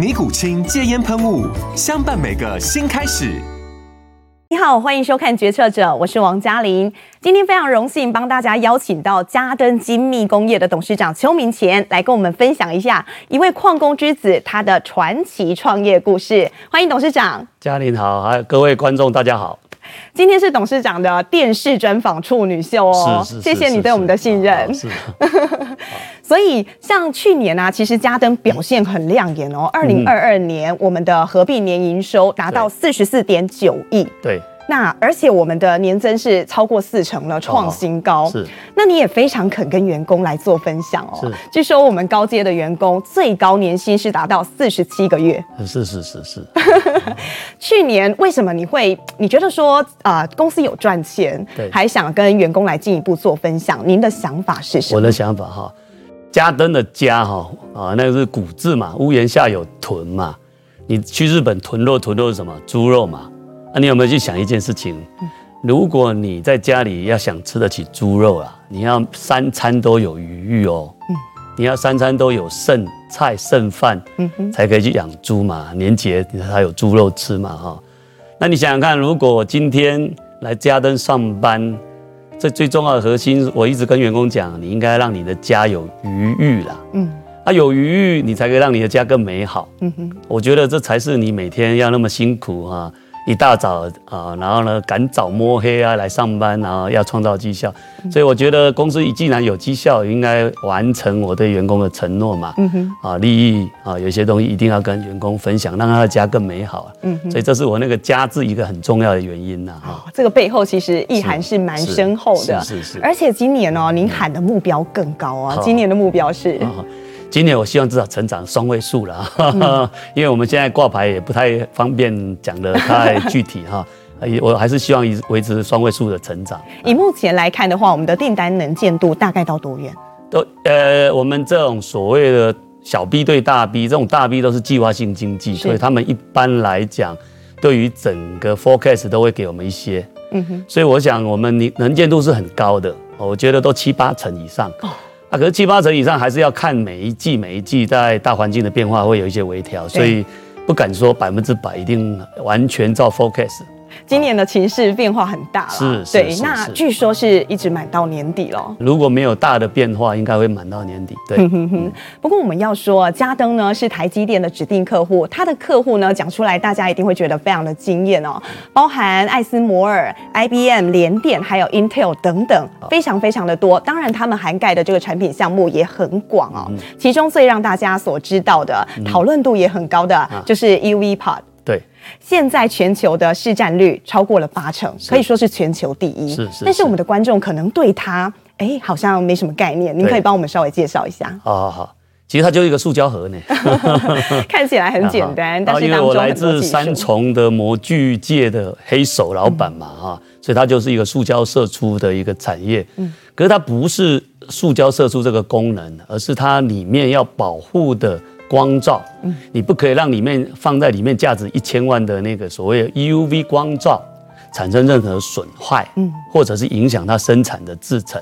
尼古清戒烟喷雾，相伴每个新开始。你好，欢迎收看《决策者》，我是王嘉玲。今天非常荣幸帮大家邀请到嘉登精密工业的董事长邱明乾来跟我们分享一下一位矿工之子他的传奇创业故事。欢迎董事长。嘉玲好，还有各位观众大家好。今天是董事长的电视专访处女秀哦，是是是，谢谢你对我们的信任。是，所以像去年啊，其实嘉登表现很亮眼哦。二零二二年，我们的合并年营收达到四十四点九亿。对。那而且我们的年增是超过四成了，创新高。哦、是，那你也非常肯跟员工来做分享哦。是，据说我们高阶的员工最高年薪是达到四十七个月。是是是是。去年为什么你会？你觉得说啊、呃，公司有赚钱，对，还想跟员工来进一步做分享？您的想法是什么？我的想法哈，家登的家哈啊，那个是古字嘛，屋檐下有豚嘛。你去日本囤肉，囤肉是什么？猪肉嘛。那、啊、你有没有去想一件事情？如果你在家里要想吃得起猪肉啊，你要三餐都有余裕哦。你要三餐都有剩菜剩饭，才可以去养猪嘛。年节才有猪肉吃嘛哈。那你想想看，如果我今天来嘉登上班，这最重要的核心，我一直跟员工讲，你应该让你的家有余裕啦。嗯，啊有余裕，你才可以让你的家更美好。嗯哼，我觉得这才是你每天要那么辛苦哈。一大早啊，然后呢，赶早摸黑啊来上班，然后要创造绩效，所以我觉得公司既然有绩效，应该完成我对员工的承诺嘛。嗯哼，啊，利益啊，有些东西一定要跟员工分享，让他的家更美好。嗯哼，所以这是我那个家字一个很重要的原因呐。哈，这个背后其实意涵是蛮深厚的。是是是。而且今年哦，您喊的目标更高啊，今年的目标是。今年我希望至少成长双位数了，嗯、因为我们现在挂牌也不太方便讲得太具体哈，我还是希望维持双位数的成长。以目前来看的话，我们的订单能见度大概到多远？都呃，我们这种所谓的小 B 对大 B，这种大 B 都是计划性经济，所以他们一般来讲，对于整个 forecast 都会给我们一些。嗯哼，所以我想我们能能见度是很高的，我觉得都七八成以上。哦啊，可是七八成以上还是要看每一季每一季在大环境的变化会有一些微调，所以不敢说百分之百一定完全照 forecast。今年的情势变化很大了，是，是，对，那据说是一直满到年底了。如果没有大的变化，应该会满到年底。对，不过我们要说，嘉登呢是台积电的指定客户，他的客户呢讲出来，大家一定会觉得非常的惊艳哦，包含艾斯摩尔、IBM、联电，还有 Intel 等等，非常非常的多。当然，他们涵盖的这个产品项目也很广哦。其中最让大家所知道的、讨论度也很高的，就是 EUV Pod。对，现在全球的市占率超过了八成，可以说是全球第一。是是，是。但是我们的观众可能对它，哎，好像没什么概念。您可以帮我们稍微介绍一下。好好好，其实它就是一个塑胶盒呢，看起来很简单，但是因为我来自三重的模具界的黑手老板嘛，哈、嗯，所以它就是一个塑胶射出的一个产业。嗯，可是它不是塑胶射出这个功能，而是它里面要保护的。光照，你不可以让里面放在里面价值一千万的那个所谓 EUV 光照产生任何损坏，或者是影响它生产的制成，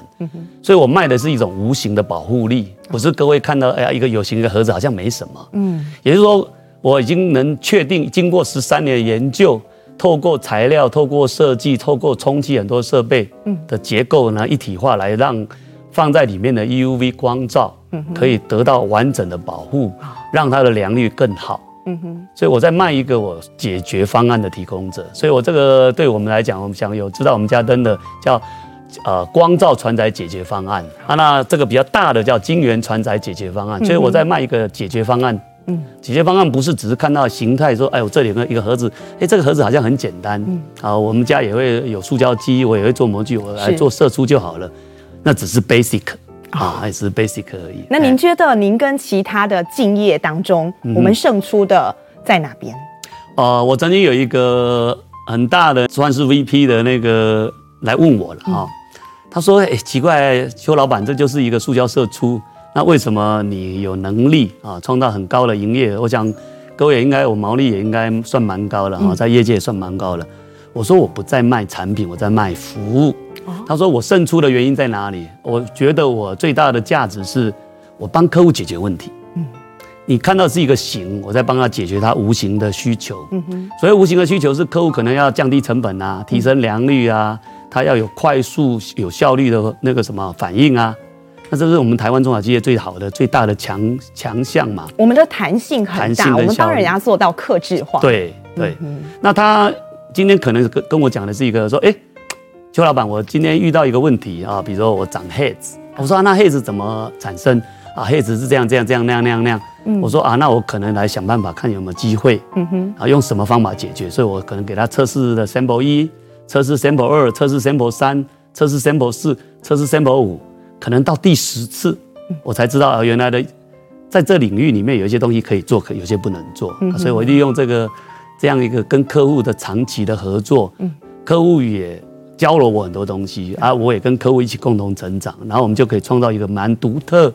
所以我卖的是一种无形的保护力，不是各位看到哎呀一个有形的盒子好像没什么，嗯，也就是说我已经能确定，经过十三年的研究，透过材料、透过设计、透过充气很多设备的结构呢一体化来让放在里面的 EUV 光照可以得到完整的保护。让它的良率更好，嗯哼，所以我在卖一个我解决方案的提供者。所以我这个对我们来讲，我们想有知道我们家灯的叫呃光照传载解决方案啊，那这个比较大的叫晶圆传载解决方案。所以我在卖一个解决方案。嗯，解决方案不是只是看到形态说，哎，我这里有个一个盒子，哎，这个盒子好像很简单。嗯，啊，我们家也会有塑胶机，我也会做模具，我来做射出就好了。那只是 basic。啊，还是 basic 而已。那您觉得您跟其他的竞业当中，我们胜出的在哪边？呃，我曾经有一个很大的算是 VP 的那个来问我了啊，他说：“哎，奇怪，邱老板，这就是一个塑胶社出，那为什么你有能力啊，创造很高的营业额？我想各位也应该，我毛利也应该算蛮高的啊，在业界也算蛮高的。”我说：“我不在卖产品，我在卖服务。”他说：“我胜出的原因在哪里？我觉得我最大的价值是，我帮客户解决问题。嗯，你看到是一个形，我在帮他解决他无形的需求。嗯哼，所以无形的需求是客户可能要降低成本啊，提升良率啊，他要有快速有效率的那个什么反应啊。那这是我们台湾中小企业最好的最大的强强项嘛。我们的弹性很大，我们帮人家做到克制化。对对。那他今天可能跟跟我讲的是一个说，哎。”邱老板，我今天遇到一个问题啊，比如说我长 heads，我说那 heads 怎么产生啊？heads 是这样这样这样那样那样那样。嗯，我说啊，那我可能来想办法看有没有机会，嗯哼，啊，用什么方法解决？所以我可能给他测试的 sample 一，测试 sample 二，测试 sample 三，测试 sample 四，测试 sample 五，可能到第十次，我才知道啊，原来的在这领域里面有一些东西可以做，可有些不能做。所以我利用这个这样一个跟客户的长期的合作，嗯，客户也。教了我很多东西啊，我也跟客户一起共同成长，然后我们就可以创造一个蛮独特。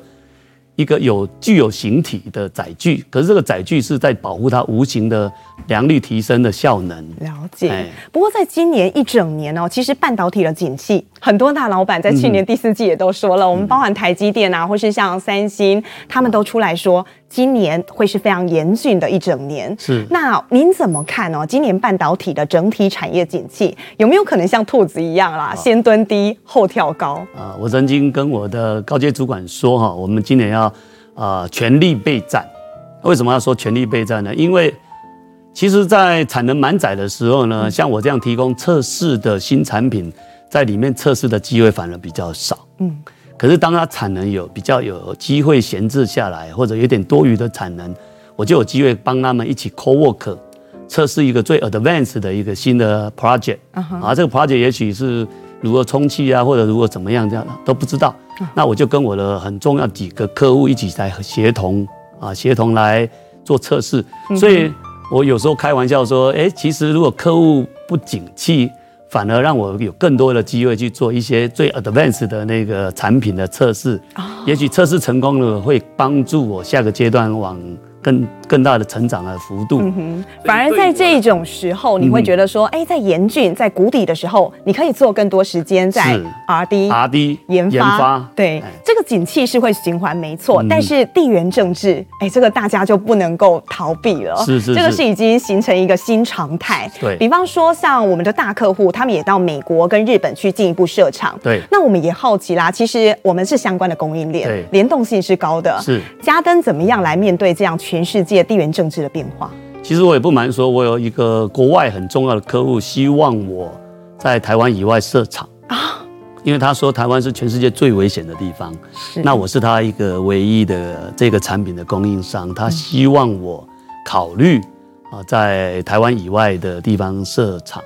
一个有具有形体的载具，可是这个载具是在保护它无形的良率提升的效能。了解。不过在今年一整年哦，其实半导体的景气，很多大老板在去年第四季也都说了，我们包含台积电啊，或是像三星，他们都出来说，今年会是非常严峻的一整年。是。那您怎么看哦？今年半导体的整体产业景气有没有可能像兔子一样啦，先蹲低后跳高？啊，我曾经跟我的高阶主管说哈，我们今年要。啊，全力备战。为什么要说全力备战呢？因为其实，在产能满载的时候呢，像我这样提供测试的新产品，在里面测试的机会反而比较少。嗯。可是，当它产能有比较有机会闲置下来，或者有点多余的产能，我就有机会帮他们一起 co-work 测试一个最 advanced 的一个新的 project。啊，这个 project 也许是如何充气啊，或者如何怎么样这样的都不知道。那我就跟我的很重要几个客户一起来协同啊，协同来做测试。所以我有时候开玩笑说，哎，其实如果客户不景气，反而让我有更多的机会去做一些最 advanced 的那个产品的测试。也许测试成功了，会帮助我下个阶段往。更更大的成长的幅度，嗯哼，反而在这种时候，你会觉得说，哎，在严峻、在谷底的时候，你可以做更多时间在 R D R D 研发，对，这个景气是会循环，没错。但是地缘政治，哎，这个大家就不能够逃避了，是是，这个是已经形成一个新常态。对，比方说像我们的大客户，他们也到美国跟日本去进一步设厂，对。那我们也好奇啦，其实我们是相关的供应链，对，联动性是高的，是。嘉登怎么样来面对这样全世界地缘政治的变化，其实我也不瞒说，我有一个国外很重要的客户，希望我在台湾以外设厂啊，因为他说台湾是全世界最危险的地方，是。那我是他一个唯一的这个产品的供应商，他希望我考虑啊，在台湾以外的地方设厂。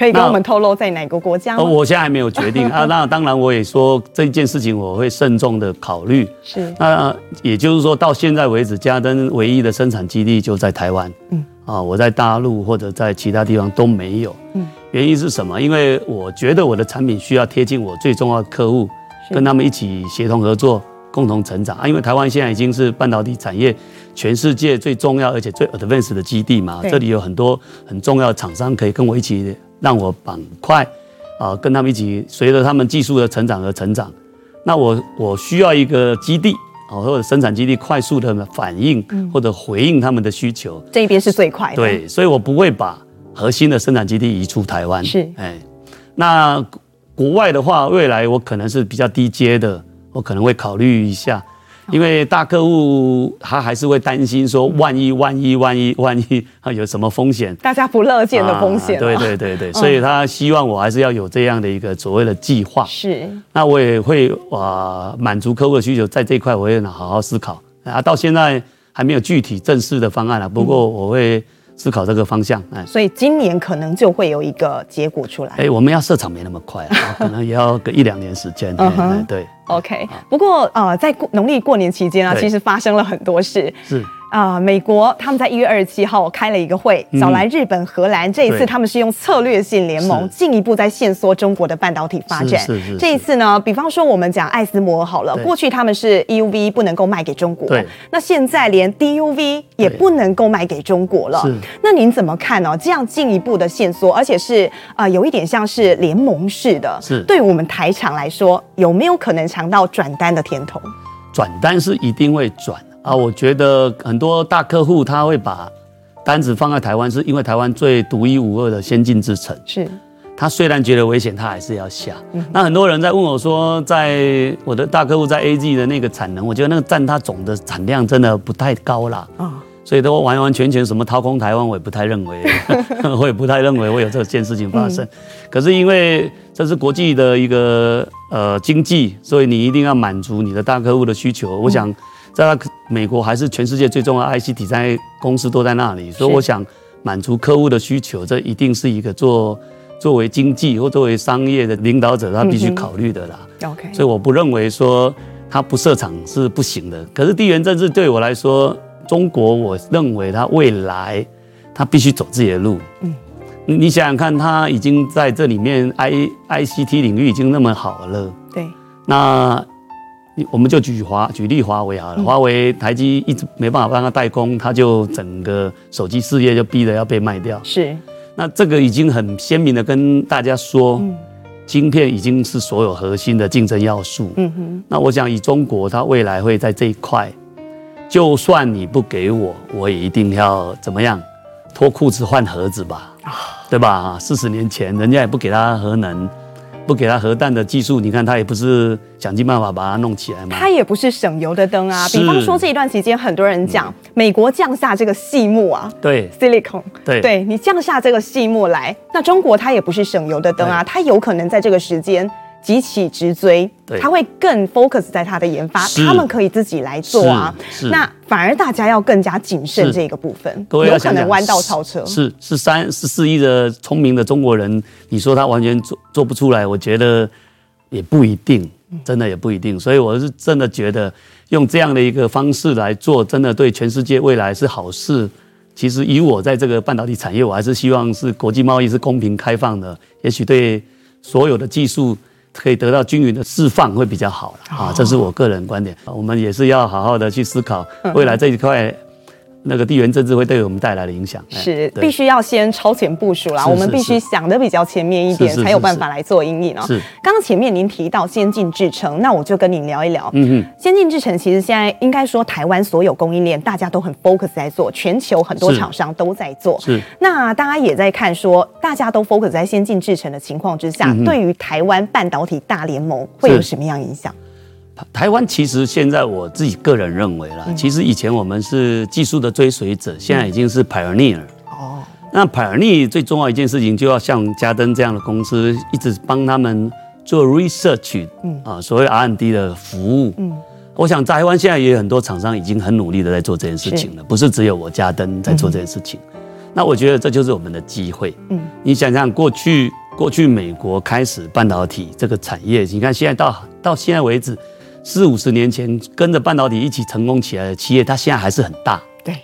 可以跟我们透露在哪个国家吗？我现在还没有决定 啊。那当然，我也说这件事情我会慎重的考虑。是。那也就是说，到现在为止，家登唯一的生产基地就在台湾。嗯。啊，我在大陆或者在其他地方都没有。嗯。原因是什么？因为我觉得我的产品需要贴近我最重要的客户，跟他们一起协同合作，共同成长啊。因为台湾现在已经是半导体产业全世界最重要而且最 advanced 的基地嘛。这里有很多很重要的厂商可以跟我一起。让我板块啊，跟他们一起随着他们技术的成长而成长。那我我需要一个基地啊，或者生产基地快速的反应或者回应他们的需求。这边是最快的。对，所以我不会把核心的生产基地移出台湾。是，哎，那国外的话，未来我可能是比较低阶的，我可能会考虑一下。因为大客户他还是会担心说，万一万一万一万一啊有什么风险，大家不乐见的风险、啊。对对对对，所以他希望我还是要有这样的一个所谓的计划。是，那我也会啊满足客户的需求，在这一块我会好好思考啊。到现在还没有具体正式的方案啊，不过我会。思考这个方向，哎，所以今年可能就会有一个结果出来。哎，我们要设厂没那么快啊，可能也要个一两年时间。嗯哼，对。OK，不过呃，在过农历过年期间啊，其实发生了很多事。是。啊、呃，美国他们在一月二十七号开了一个会，找来日本、荷兰。这一次他们是用策略性联盟，进一步在限缩中国的半导体发展。这一次呢，比方说我们讲艾斯摩尔好了，过去他们是 EUV 不能够卖给中国，那现在连 DUV 也不能够卖给中国了。那您怎么看呢？这样进一步的限缩，而且是啊、呃，有一点像是联盟式的，是对我们台厂来说，有没有可能尝到转单的甜头？转单是一定会转。啊，我觉得很多大客户他会把单子放在台湾，是因为台湾最独一无二的先进之城。是，他虽然觉得危险，他还是要下。嗯、那很多人在问我说，在我的大客户在 AG 的那个产能，我觉得那个占他总的产量真的不太高啦。啊、哦，所以都完完全全什么掏空台湾，我也不太认为，我也不太认为会有这件事情发生。嗯、可是因为这是国际的一个呃经济，所以你一定要满足你的大客户的需求。我想。嗯在美国还是全世界最重要的 IC 设计公司都在那里，所以我想满足客户的需求，这一定是一个做作为经济或作为商业的领导者他必须考虑的啦。OK，所以我不认为说他不设厂是不行的。可是地缘政治对我来说，中国我认为他未来他必须走自己的路。嗯，你想想看，他已经在这里面 I ICT 领域已经那么好了。对，那。我们就举华举例华为好了，华为台积一直没办法帮他代工，他就整个手机事业就逼得要被卖掉。是，那这个已经很鲜明的跟大家说，晶片已经是所有核心的竞争要素。嗯哼，那我想以中国，它未来会在这一块，就算你不给我，我也一定要怎么样，脱裤子换盒子吧，对吧？四十年前人家也不给他核能。不给他核弹的技术，你看他也不是想尽办法把它弄起来嘛。他也不是省油的灯啊。比方说这一段期间，很多人讲美国降下这个细木啊，对，silicon，对，对你降下这个细木来，那中国它也不是省油的灯啊，它有可能在这个时间。急起直追，他会更 focus 在他的研发，他们可以自己来做啊。那反而大家要更加谨慎这个部分，有可能弯道超车。是是三十四亿的聪明的中国人，你说他完全做做不出来，我觉得也不一定，真的也不一定。所以我是真的觉得用这样的一个方式来做，真的对全世界未来是好事。其实以我在这个半导体产业，我还是希望是国际贸易是公平开放的，也许对所有的技术。可以得到均匀的释放会比较好了啊，这是我个人观点。我们也是要好好的去思考 未来这一块。那个地缘政治会对我们带来的影响是必须要先超前部署啦，我们必须想得比较前面一点，才有办法来做阴影哦。是，刚刚前面您提到先进制程，那我就跟您聊一聊。嗯嗯，先进制程其实现在应该说台湾所有供应链大家都很 focus 在做，全球很多厂商都在做。是，那大家也在看说，大家都 focus 在先进制程的情况之下，对于台湾半导体大联盟会有什么样影响？台湾其实现在我自己个人认为啦，其实以前我们是技术的追随者，现在已经是 pioneer。哦，那 pioneer 最重要一件事情，就要像嘉登这样的公司，一直帮他们做 research，嗯啊，所谓 R&D 的服务。嗯，我想台湾现在也有很多厂商已经很努力的在做这件事情了，不是只有我嘉登在做这件事情。那我觉得这就是我们的机会。嗯，你想想过去，过去美国开始半导体这个产业，你看现在到到现在为止。四五十年前跟着半导体一起成功起来的企业，它现在还是很大。对，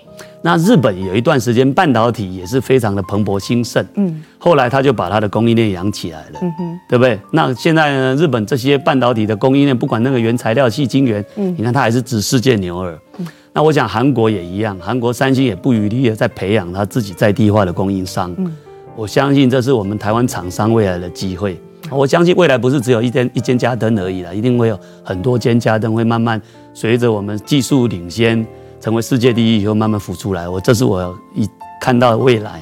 那日本有一段时间半导体也是非常的蓬勃兴盛。嗯，后来他就把它的供应链养起来了。嗯哼，对不对？那现在呢，日本这些半导体的供应链，不管那个原材料、细晶圆，嗯，你看它还是指世界牛耳。嗯，那我想韩国也一样，韩国三星也不遗余力的在培养它自己在地化的供应商。嗯，我相信这是我们台湾厂商未来的机会。我相信未来不是只有一间一间家灯而已了，一定会有很多间家灯会慢慢随着我们技术领先，成为世界第一以后慢慢浮出来。我这是我一看到未来。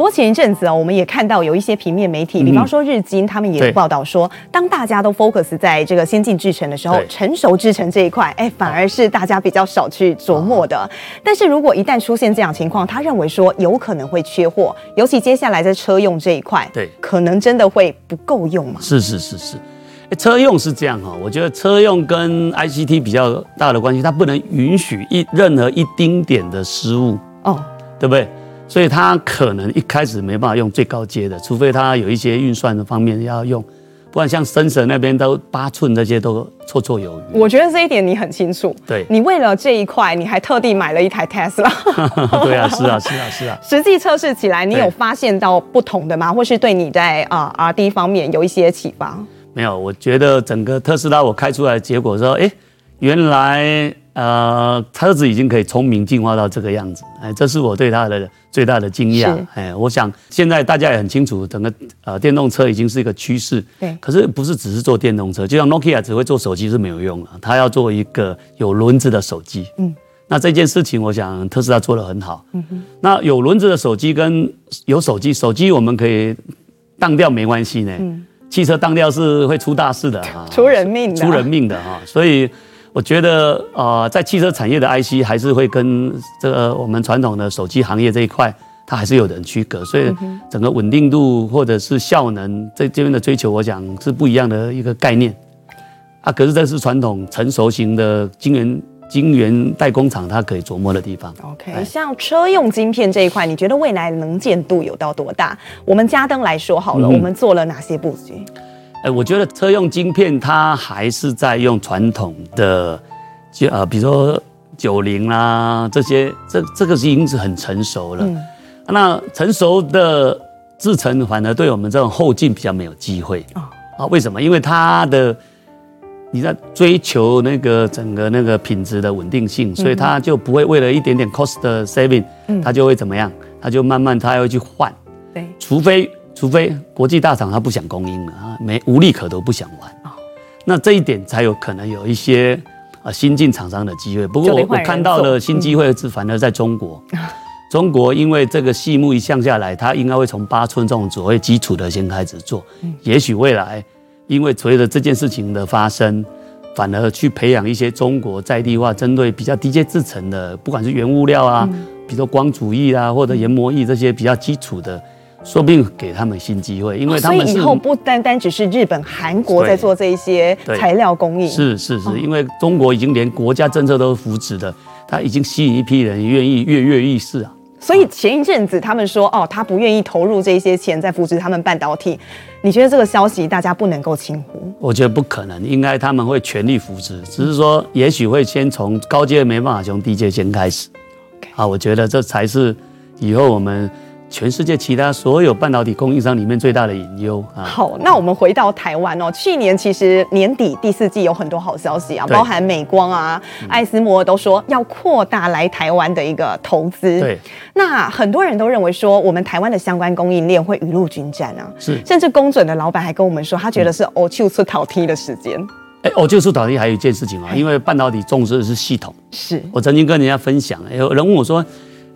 不过前一阵子啊，我们也看到有一些平面媒体，比方说日经，他们也有报道说，当大家都 focus 在这个先进制程的时候，成熟制程这一块，哎，反而是大家比较少去琢磨的。但是如果一旦出现这样情况，他认为说有可能会缺货，尤其接下来在车用这一块，对，可能真的会不够用嘛？是是是是。车用是这样哈，我觉得车用跟 ICT 比较大的关系，它不能允许一任何一丁点的失误哦，对不对？所以它可能一开始没办法用最高阶的，除非它有一些运算的方面要用，不然像 Sensor 那边都八寸这些都绰绰有余。我觉得这一点你很清楚，对，你为了这一块，你还特地买了一台 Tesla。对啊，是啊，是啊，是啊。实际测试起来，你有发现到不同的吗？或是对你在啊 R&D 方面有一些启发？没有，我觉得整个特斯拉我开出来的结果说，哎，原来呃车子已经可以聪明进化到这个样子，哎，这是我对它的最大的惊讶。哎，我想现在大家也很清楚，整个呃电动车已经是一个趋势。对。可是不是只是做电动车，就像 Nokia 只会做手机是没有用的，它要做一个有轮子的手机。嗯。那这件事情，我想特斯拉做得很好。嗯哼。那有轮子的手机跟有手机，手机我们可以当掉没关系呢。嗯。汽车当掉是会出大事的哈，出人命的，出人命的哈。所以我觉得呃，在汽车产业的 IC 还是会跟这个我们传统的手机行业这一块，它还是有点区隔。所以整个稳定度或者是效能这这边的追求，我想是不一样的一个概念啊。可是这是传统成熟型的晶圆。晶圆代工厂，它可以琢磨的地方。OK，像车用晶片这一块，你觉得未来能见度有到多大？我们家登来说好了，嗯、我们做了哪些布局？哎，我觉得车用晶片它还是在用传统的，就呃，比如说九零啦这些，这这个是已经是很成熟了。嗯、那成熟的制程反而对我们这种后进比较没有机会啊？啊，为什么？因为它的。你在追求那个整个那个品质的稳定性，所以它就不会为了一点点 cost saving，它就会怎么样？它就慢慢它要去换。对，除非除非国际大厂他不想供应了啊，没无利可图不想玩。那这一点才有可能有一些啊新进厂商的机会。不过我我看到的新机会是反而在中国，中国因为这个细目一向下来，它应该会从八寸这种所谓基础的先开始做，也许未来。因为随着这件事情的发生，反而去培养一些中国在地化、针对比较低阶制程的，不管是原物料啊，比如说光阻液啊，或者研磨液这些比较基础的，说不定给他们新机会，因为他们以后不单单只是日本、韩国在做这一些材料供应，是是是，因为中国已经连国家政策都扶持的，他已经吸引一批人愿意跃跃欲试啊。所以前一阵子他们说哦，他不愿意投入这些钱在扶持他们半导体，你觉得这个消息大家不能够轻忽？我觉得不可能，应该他们会全力扶持，只是说也许会先从高阶没办法从低阶先开始。好，我觉得这才是以后我们。全世界其他所有半导体供应商里面最大的隐忧啊！好，那我们回到台湾哦。去年其实年底第四季有很多好消息啊，包含美光啊、艾斯摩尔都说要扩大来台湾的一个投资。对，那很多人都认为说，我们台湾的相关供应链会雨露均沾啊。是，甚至工准的老板还跟我们说，他觉得是欧就出考梯的时间。哎，欧就出考题还有一件事情啊，因为半导体重视的是系统。是我曾经跟人家分享，有人问我说。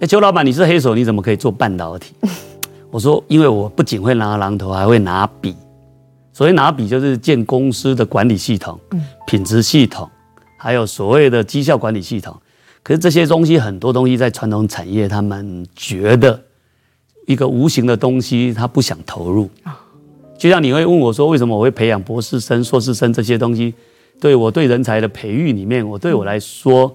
哎，邱老板，你是黑手，你怎么可以做半导体？我说，因为我不仅会拿榔头，还会拿笔。所谓拿笔，就是建公司的管理系统、品质系统，还有所谓的绩效管理系统。可是这些东西，很多东西在传统产业，他们觉得一个无形的东西，他不想投入。就像你会问我说，为什么我会培养博士生、硕士生这些东西？对我对人才的培育里面，我对我来说。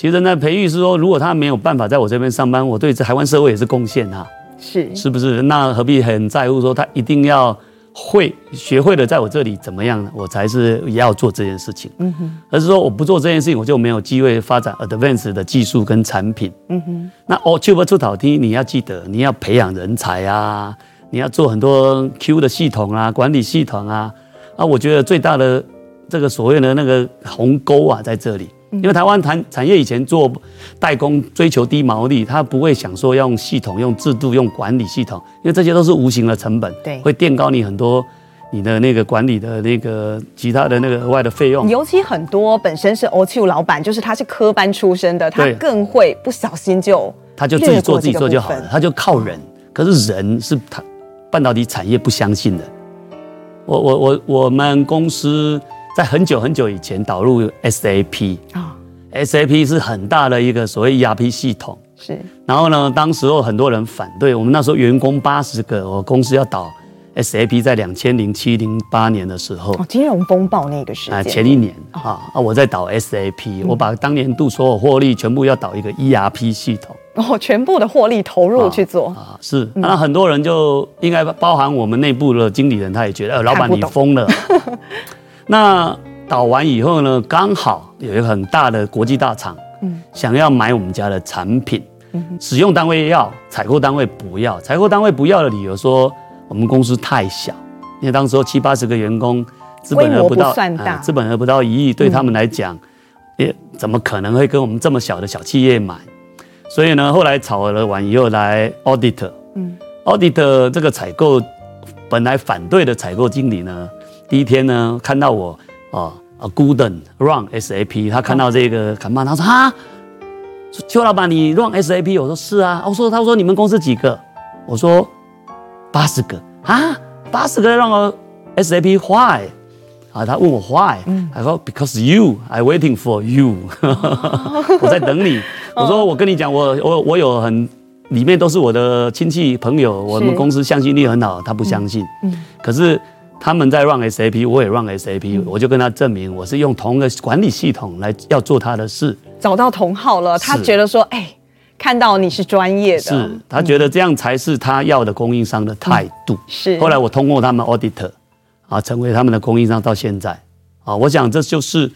其实呢，培育是说，如果他没有办法在我这边上班，我对这台湾社会也是贡献啊，是是不是？那何必很在乎说他一定要会学会了在我这里怎么样呢？我才是也要做这件事情。嗯哼，而是说我不做这件事情，我就没有机会发展 advanced 的技术跟产品。嗯哼，那哦，就不出头题，你要记得，你要培养人才啊，你要做很多 Q 的系统啊，管理系统啊。啊，我觉得最大的这个所谓的那个鸿沟啊，在这里。因为台湾产产业以前做代工，追求低毛利，他不会想说要用系统、用制度、用管理系统，因为这些都是无形的成本，对，会垫高你很多你的那个管理的那个其他的那个额外的费用。尤其很多本身是 O T O 老板，就是他是科班出身的，他更会不小心就他就自己做自己做就好了，他就靠人。可是人是他半导体产业不相信的。我我我我们公司在很久很久以前导入 SAP 啊，SAP 是很大的一个所谓 ERP 系统。是。然后呢，当时候很多人反对，我们那时候员工八十个，我公司要导 SAP，在两千零七零八年的时候，哦，金融风暴那个时间，前一年啊啊，我在导 SAP，我把当年度所有获利全部要导一个 ERP 系统。哦，全部的获利投入去做。啊，是。那很多人就应该包含我们内部的经理人，他也觉得，呃，老板你疯了。那导完以后呢，刚好有一个很大的国际大厂，嗯，想要买我们家的产品，使用单位要，采购单位不要。采购单位不要的理由说，我们公司太小，因为当时候七八十个员工，资本额不到，资本额不到一亿，对他们来讲，也怎么可能会跟我们这么小的小企业买？所以呢，后来吵了完以后来 audit，嗯，audit 这个采购本来反对的采购经理呢，第一天呢看到我啊啊 Gooden run SAP，他看到这个看板，他说哈，邱老板你 run SAP，我说是啊，我说他说你们公司几个？我说八十个啊，八十个 run SAP why？啊，他问我 why？他说 because you. I waiting for you，我在等你。我说我跟你讲，我我我有很里面都是我的亲戚朋友，我们公司向心力很好，他不相信。嗯，可是他们在 run SAP，我也 run SAP，我就跟他证明我是用同一个管理系统来要做他的事。找到同号了，他觉得说，哎，看到你是专业的，是他觉得这样才是他要的供应商的态度。是，后来我通过他们 auditor 啊，成为他们的供应商到现在啊，我想这就是。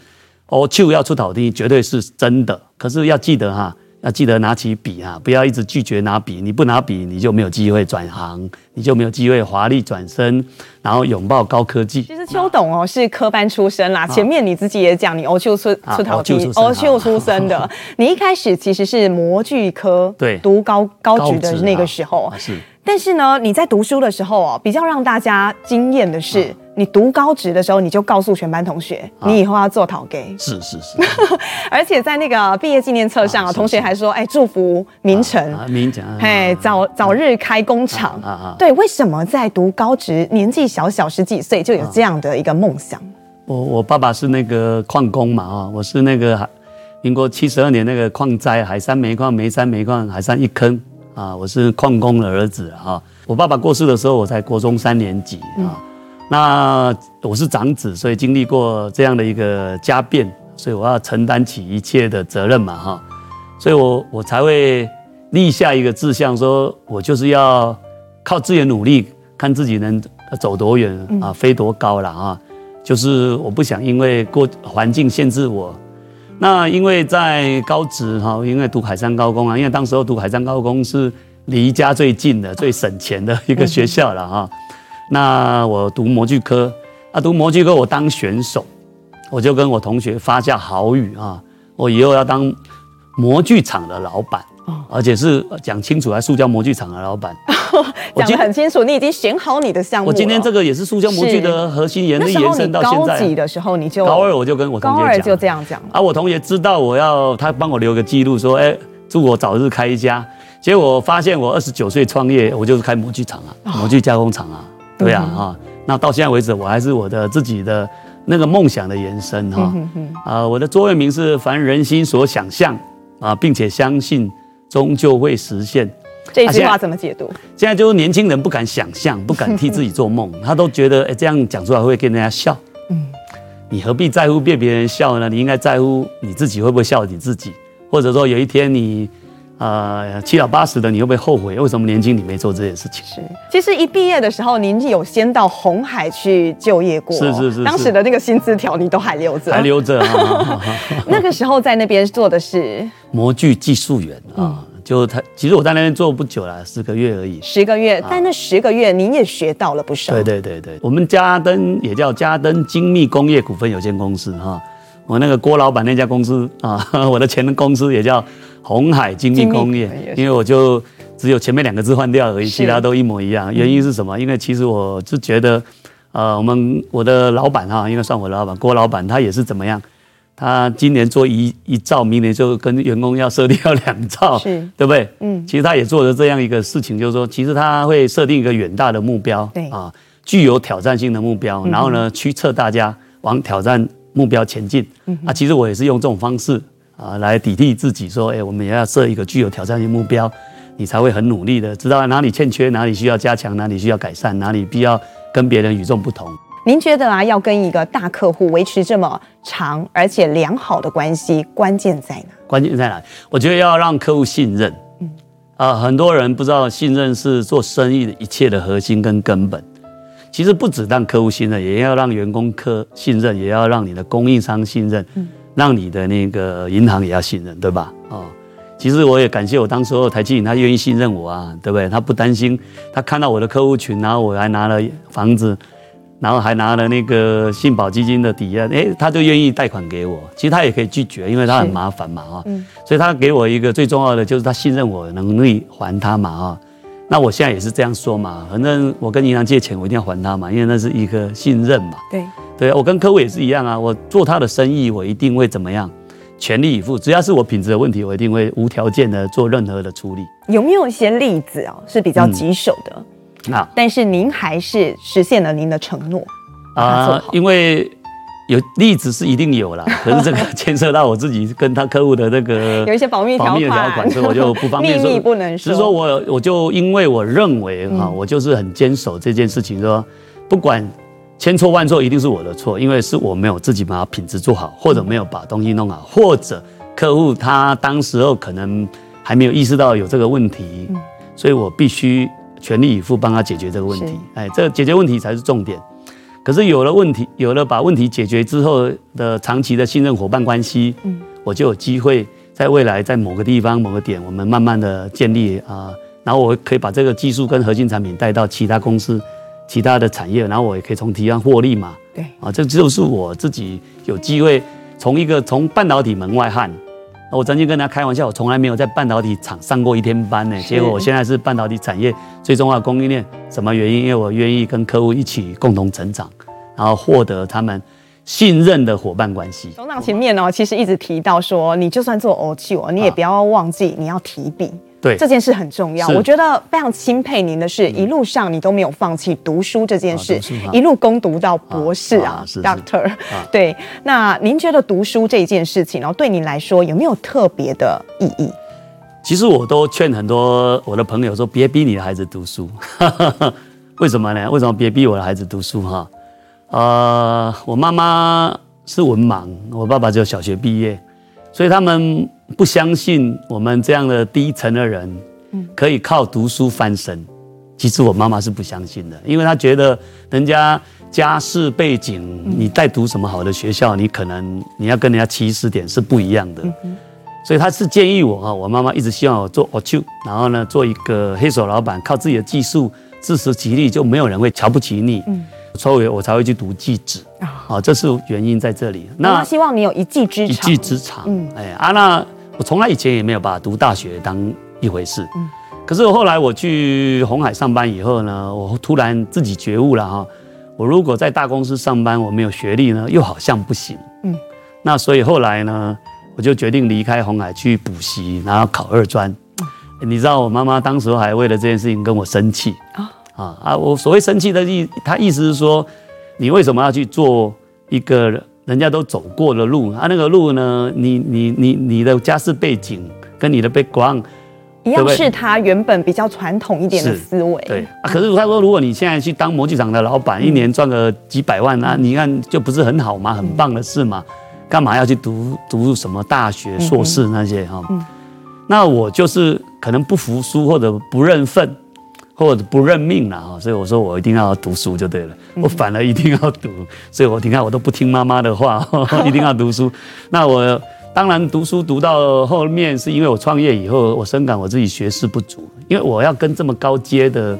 哦，就要出土地，绝对是真的。可是要记得哈，要记得拿起笔啊，不要一直拒绝拿笔。你不拿笔，你就没有机会转行，你就没有机会华丽转身，然后拥抱高科技。其实邱董哦是科班出身啦，前面你自己也讲，你欧秋出出头地，欧秋出身的。你一开始其实是模具科，对，读高高职的那个时候是。但是呢，你在读书的时候哦，比较让大家惊艳的是。你读高职的时候，你就告诉全班同学，你以后要做陶给。是是是，而且在那个毕业纪念册上啊，同学还说，哎，祝福明成，明成，嘿，早早日开工厂。对，为什么在读高职，年纪小小十几岁就有这样的一个梦想？我我爸爸是那个矿工嘛，啊，我是那个民国七十二年那个矿灾，海山煤矿、煤山煤矿、海山一坑啊，我是矿工的儿子啊。我爸爸过世的时候，我才国中三年级啊。那我是长子，所以经历过这样的一个家变，所以我要承担起一切的责任嘛，哈，所以我我才会立下一个志向，说我就是要靠自己的努力，看自己能走多远啊，飞多高了啊，就是我不想因为过环境限制我，那因为在高职哈，因为读海山高工啊，因为当时候读海山高工是离家最近的、最省钱的一个学校了哈。那我读模具科，啊，读模具科我当选手，我就跟我同学发下豪语啊，我以后要当模具厂的老板，而且是讲清楚，还塑胶模具厂的老板，讲得很清楚，你已经选好你的项目。我今天这个也是塑胶模具的核心原理延伸到现在。高几的时候你就高二我就跟我同学讲，高二就这样讲啊，我同学知道我要他帮我留个记录，说哎，祝我早日开一家。结果我发现我二十九岁创业，我就是开模具厂啊，模具加工厂啊。对啊，哈，那到现在为止，我还是我的自己的那个梦想的延伸哈。啊，我的座右铭是“凡人心所想象啊，并且相信终究会实现”。这一句话怎么解读？现在就是年轻人不敢想象，不敢替自己做梦，他都觉得哎，这样讲出来会跟人家笑。嗯，你何必在乎被别人笑呢？你应该在乎你自己会不会笑你自己，或者说有一天你。呃，七老八十的，你会不会后悔？为什么年轻你没做这件事情？是，其实一毕业的时候，您有先到红海去就业过，是是是，是，当时的那个薪资条你都还留着，还留着。那个时候在那边做的是模具技术员啊，就他其实我在那边做不久了，十个月而已。十个月，但那十个月您也学到了不少。对对对对，我们嘉登也叫嘉登精密工业股份有限公司哈，我那个郭老板那家公司啊，我的前公司也叫。鸿海精密工业，因为我就只有前面两个字换掉而已，其他都一模一样。原因是什么？因为其实我是觉得，呃，我们我的老板哈，应该算我的老板郭老板，他也是怎么样？他今年做一一兆，明年就跟员工要设定要两兆，是，对不对？嗯，其实他也做了这样一个事情，就是说，其实他会设定一个远大的目标，对啊，具有挑战性的目标，然后呢，驱策大家往挑战目标前进。嗯，啊，其实我也是用这种方式啊来抵替自己，说，哎，我们也要设一个具有挑战性目标，你才会很努力的知道哪里欠缺，哪里需要加强，哪里需要改善，哪里必要跟别人与众不同。您觉得啊，要跟一个大客户维持这么长而且良好的关系，关键在哪？关键在哪？我觉得要让客户信任。嗯，啊，很多人不知道信任是做生意的一切的核心跟根本。其实不止让客户信任，也要让员工客信任，也要让你的供应商信任，嗯，让你的那个银行也要信任，对吧？哦，其实我也感谢我当时候台积电，他愿意信任我啊，对不对？他不担心，他看到我的客户群，然后我还拿了房子。然后还拿了那个信保基金的抵押，哎，他就愿意贷款给我。其实他也可以拒绝，因为他很麻烦嘛，啊，嗯，所以他给我一个最重要的就是他信任我能力还他嘛，啊，那我现在也是这样说嘛，反正我跟银行借钱，我一定要还他嘛，因为那是一个信任嘛，对，对，我跟客户也是一样啊，我做他的生意，我一定会怎么样，全力以赴，只要是我品质的问题，我一定会无条件的做任何的处理。有没有一些例子啊，是比较棘手的？嗯那但是您还是实现了您的承诺啊，因为有例子是一定有啦，可是这个牵涉到我自己跟他客户的那个 有一些保密的条款，所以我就 不方便说，秘密不能说。只是说我我就因为我认为哈，我就是很坚守这件事情，说不管千错万错，一定是我的错，因为是我没有自己把品质做好，或者没有把东西弄好，或者客户他当时候可能还没有意识到有这个问题，所以我必须。全力以赴帮他解决这个问题，哎，这个解决问题才是重点。可是有了问题，有了把问题解决之后的长期的信任伙伴关系，嗯，我就有机会在未来在某个地方某个点，我们慢慢的建立啊，然后我可以把这个技术跟核心产品带到其他公司、其他的产业，然后我也可以从提案获利嘛，对，啊，这就是我自己有机会从一个从半导体门外汉。我曾经跟他开玩笑，我从来没有在半导体厂上过一天班呢。结果我现在是半导体产业最重要的供应链，什么原因？因为我愿意跟客户一起共同成长，然后获得他们信任的伙伴关系。董事长前面呢，其实一直提到说，你就算做 OQ，你也不要忘记你要提笔。对，这件事很重要。我觉得非常钦佩您的是，一路上你都没有放弃读书这件事，一路攻读到博士啊，Doctor。对，那您觉得读书这一件事情，然后对您来说有没有特别的意义？其实我都劝很多我的朋友说，别逼你的孩子读书。为什么呢？为什么别逼我的孩子读书？哈，呃，我妈妈是文盲，我爸爸只有小学毕业，所以他们。不相信我们这样的低层的人，可以靠读书翻身。其实我妈妈是不相信的，因为她觉得人家家世背景，你在读什么好的学校，你可能你要跟人家起始点是不一样的。所以她是建议我哈，我妈妈一直希望我做 OQ，然后呢做一个黑手老板，靠自己的技术自食其力，就没有人会瞧不起你。所以我才会去读技职啊，这是原因在这里。那希望你有一技之长，一技之长。嗯，哎啊那。我从来以前也没有把读大学当一回事，嗯，可是我后来我去红海上班以后呢，我突然自己觉悟了哈，我如果在大公司上班，我没有学历呢，又好像不行，嗯，那所以后来呢，我就决定离开红海去补习，然后考二专。你知道我妈妈当时还为了这件事情跟我生气。啊啊啊！我所谓生气的意，他意思是说，你为什么要去做一个？人家都走过的路，啊，那个路呢？你你你你的家世背景跟你的 background 一样，是他原本比较传统一点的思维。对啊，可是他说，如果你现在去当模具厂的老板，一年赚个几百万啊，你看就不是很好吗？很棒的事嘛，干嘛要去读读什么大学、硕士那些哈？那我就是可能不服输或者不认份。或者不认命了哈，所以我说我一定要读书就对了，我反而一定要读，所以我你看我都不听妈妈的话，一定要读书。那我当然读书读到后面，是因为我创业以后，我深感我自己学识不足，因为我要跟这么高阶的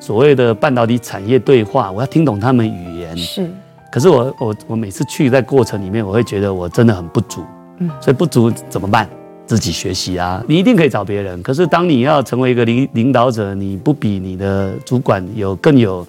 所谓的半导体产业对话，我要听懂他们语言。是，可是我我我每次去在过程里面，我会觉得我真的很不足，嗯，所以不足怎么办？自己学习啊，你一定可以找别人。可是当你要成为一个领领导者，你不比你的主管有更有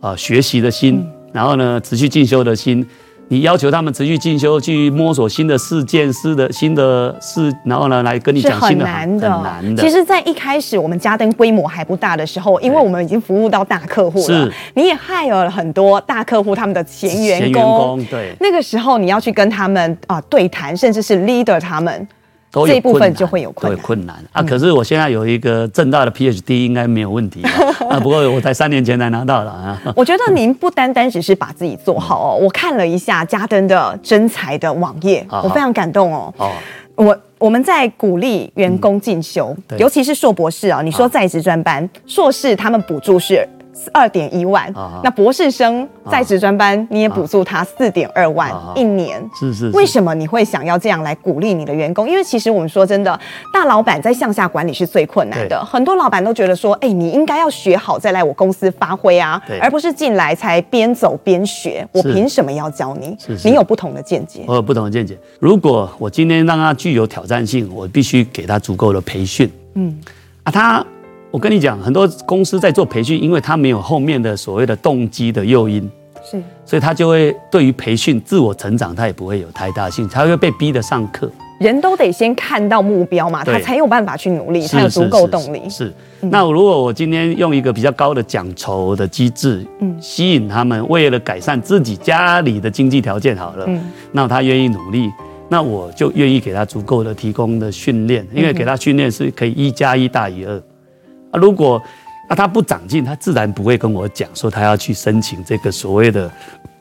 啊学习的心，然后呢持续进修的心，你要求他们持续进修，去摸索新的事件、新的新的事，然后呢，来跟你讲新的，难的。很难的。其实，在一开始我们家登规模还不大的时候，因为我们已经服务到大客户了，你也害了很多大客户他们的前员工。员工对，那个时候你要去跟他们啊、呃、对谈，甚至是 leader 他们。这一部分就会有困难，困难啊！可是我现在有一个正大的 PhD，应该没有问题 啊。不过我在三年前才拿到了啊。我觉得您不单单只是把自己做好哦，我看了一下嘉登的真才的网页，我非常感动哦。哦，我我们在鼓励员工进修，尤其是硕博士啊。你说在职专班，硕士他们补助是。二点一万，那博士生在职专班你也补助他四点二万一年，是是。为什么你会想要这样来鼓励你的员工？因为其实我们说真的，大老板在向下管理是最困难的。很多老板都觉得说，哎，你应该要学好再来我公司发挥啊，而不是进来才边走边学。我凭什么要教你？你有不同的见解。我有不同的见解。如果我今天让他具有挑战性，我必须给他足够的培训。嗯，啊，他。我跟你讲，很多公司在做培训，因为他没有后面的所谓的动机的诱因，是，所以他就会对于培训、自我成长，他也不会有太大兴趣，他会被逼的上课。人都得先看到目标嘛，他才有办法去努力，才有足够动力。是，那如果我今天用一个比较高的奖酬的机制，嗯，吸引他们，为了改善自己家里的经济条件好了，嗯，那他愿意努力，那我就愿意给他足够的提供的训练，因为给他训练是可以一加一大于二。啊，如果啊他不长进，他自然不会跟我讲说他要去申请这个所谓的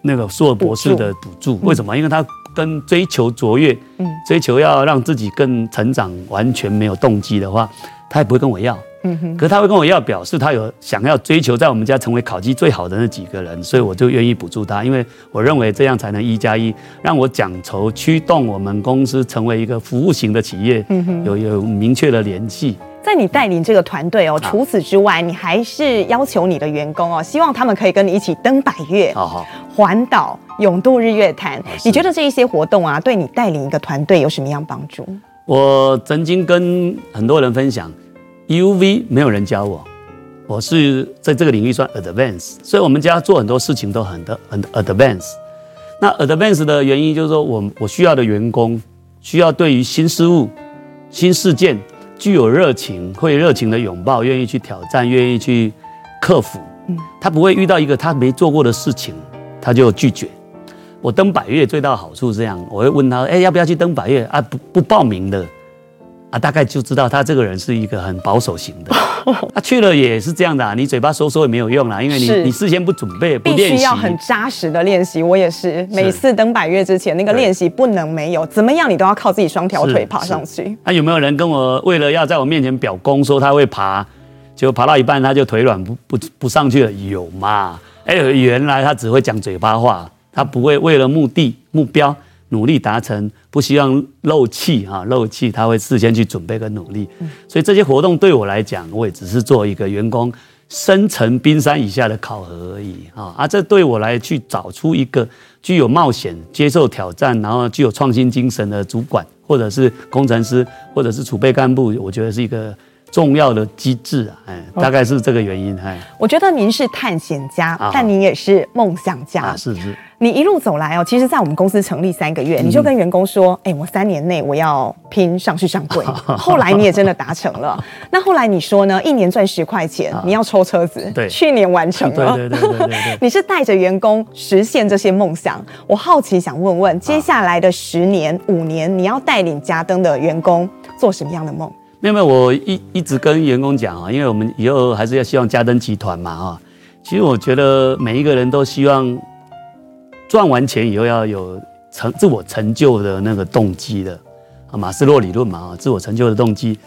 那个硕博士的补助。为什么？因为他跟追求卓越，嗯，追求要让自己更成长，完全没有动机的话，他也不会跟我要。嗯哼。可是他会跟我要，表示他有想要追求在我们家成为考绩最好的那几个人，所以我就愿意补助他，因为我认为这样才能一加一，让我奖酬驱动我们公司成为一个服务型的企业，嗯哼，有有明确的联系。在你带领这个团队哦，除此之外，你还是要求你的员工哦，希望他们可以跟你一起登百岳、环岛、勇渡日月潭。你觉得这一些活动啊，对你带领一个团队有什么样帮助？我曾经跟很多人分享，UV 没有人教我，我是在这个领域算 advance，所以我们家做很多事情都很的很 advance。那 advance 的原因就是说我我需要的员工需要对于新事物、新事件。具有热情，会热情的拥抱，愿意去挑战，愿意去克服。嗯，他不会遇到一个他没做过的事情，他就拒绝。我登百越最大的好处是这样，我会问他，哎，要不要去登百越啊？不不报名的。啊，大概就知道他这个人是一个很保守型的。他去了也是这样的啊，你嘴巴说说也没有用啦，因为你你事先不准备，不练习，必须要很扎实的练习。我也是，每次登百越之前那个练习不能没有，怎么样你都要靠自己双条腿爬上去。那有没有人跟我为了要在我面前表功，说他会爬，结果爬到一半他就腿软不不不上去了？有嘛？哎，原来他只会讲嘴巴话，他不会为了目的目标。努力达成，不希望漏气啊！漏气，他会事先去准备跟努力。所以这些活动对我来讲，我也只是做一个员工深层冰山以下的考核而已啊！啊，这对我来去找出一个具有冒险、接受挑战，然后具有创新精神的主管，或者是工程师，或者是储备干部，我觉得是一个重要的机制啊！哎，大概是这个原因。哎，我觉得您是探险家，但您也是梦想家。啊，是是。你一路走来哦，其实，在我们公司成立三个月，你就跟员工说：“哎、欸，我三年内我要拼上市上柜。”后来你也真的达成了。那后来你说呢？一年赚十块钱，你要抽车子。对，去年完成了。对对对对对，对。你是带着员工实现这些梦想。我好奇想问问，接下来的十年、五年，你要带领家登的员工做什么样的梦？没有没有，我一一直跟员工讲啊，因为我们以后还是要希望家登集团嘛啊。其实我觉得每一个人都希望。赚完钱以后要有成自我成就的那个动机的啊，马斯洛理论嘛啊，自我成就的动机。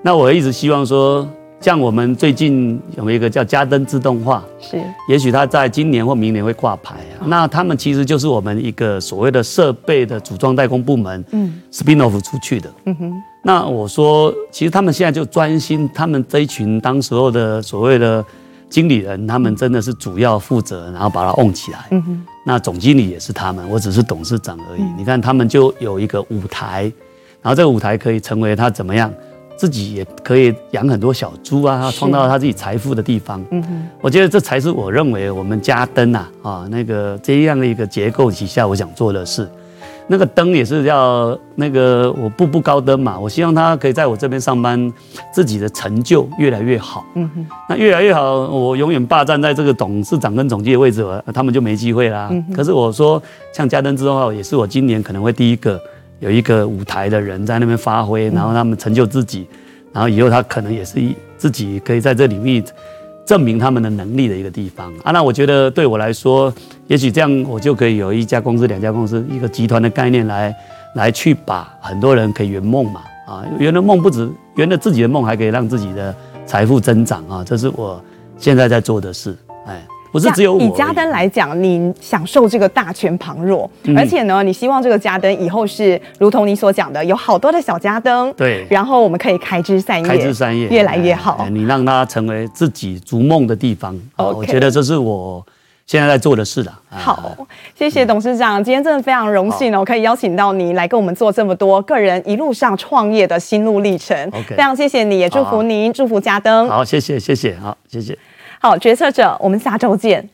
那我一直希望说，像我们最近有一个叫家登自动化，是，也许他在今年或明年会挂牌啊。那他们其实就是我们一个所谓的设备的组装代工部门，嗯，spin off 出去的。嗯哼。那我说，其实他们现在就专心，他们这一群当时候的所谓的。经理人他们真的是主要负责，然后把它 on 起来。嗯哼。那总经理也是他们，我只是董事长而已。你看他们就有一个舞台，然后这个舞台可以成为他怎么样自己也可以养很多小猪啊，创造他自己财富的地方。嗯哼，我觉得这才是我认为我们家灯呐啊那个这样的一个结构底下，我想做的事。那个灯也是要那个我步步高登嘛，我希望他可以在我这边上班，自己的成就越来越好。嗯哼，那越来越好，我永远霸占在这个董事长跟总经理的位置，他们就没机会啦。可是我说，像家登自动化，也是我今年可能会第一个有一个舞台的人在那边发挥，然后他们成就自己，然后以后他可能也是一自己可以在这领域。证明他们的能力的一个地方啊，那我觉得对我来说，也许这样我就可以有一家公司、两家公司、一个集团的概念来来去把很多人可以圆梦嘛啊，圆了梦不止圆了自己的梦，还可以让自己的财富增长啊，这是我现在在做的事，哎。不是只有我。以家登来讲，你享受这个大权旁若，嗯、而且呢，你希望这个家登以后是如同你所讲的，有好多的小家登，对，然后我们可以开枝散叶，开枝散叶，越来越好。你让它成为自己逐梦的地方，Okay. 我觉得这是我现在在做的事了。好，谢谢董事长，嗯、今天真的非常荣幸哦，好可以邀请到你来跟我们做这么多个人一路上创业的心路历程。Okay. 非常谢谢你，也祝福您，好祝福家登。好，谢谢，谢谢，好，谢谢。好决策者我们下周见。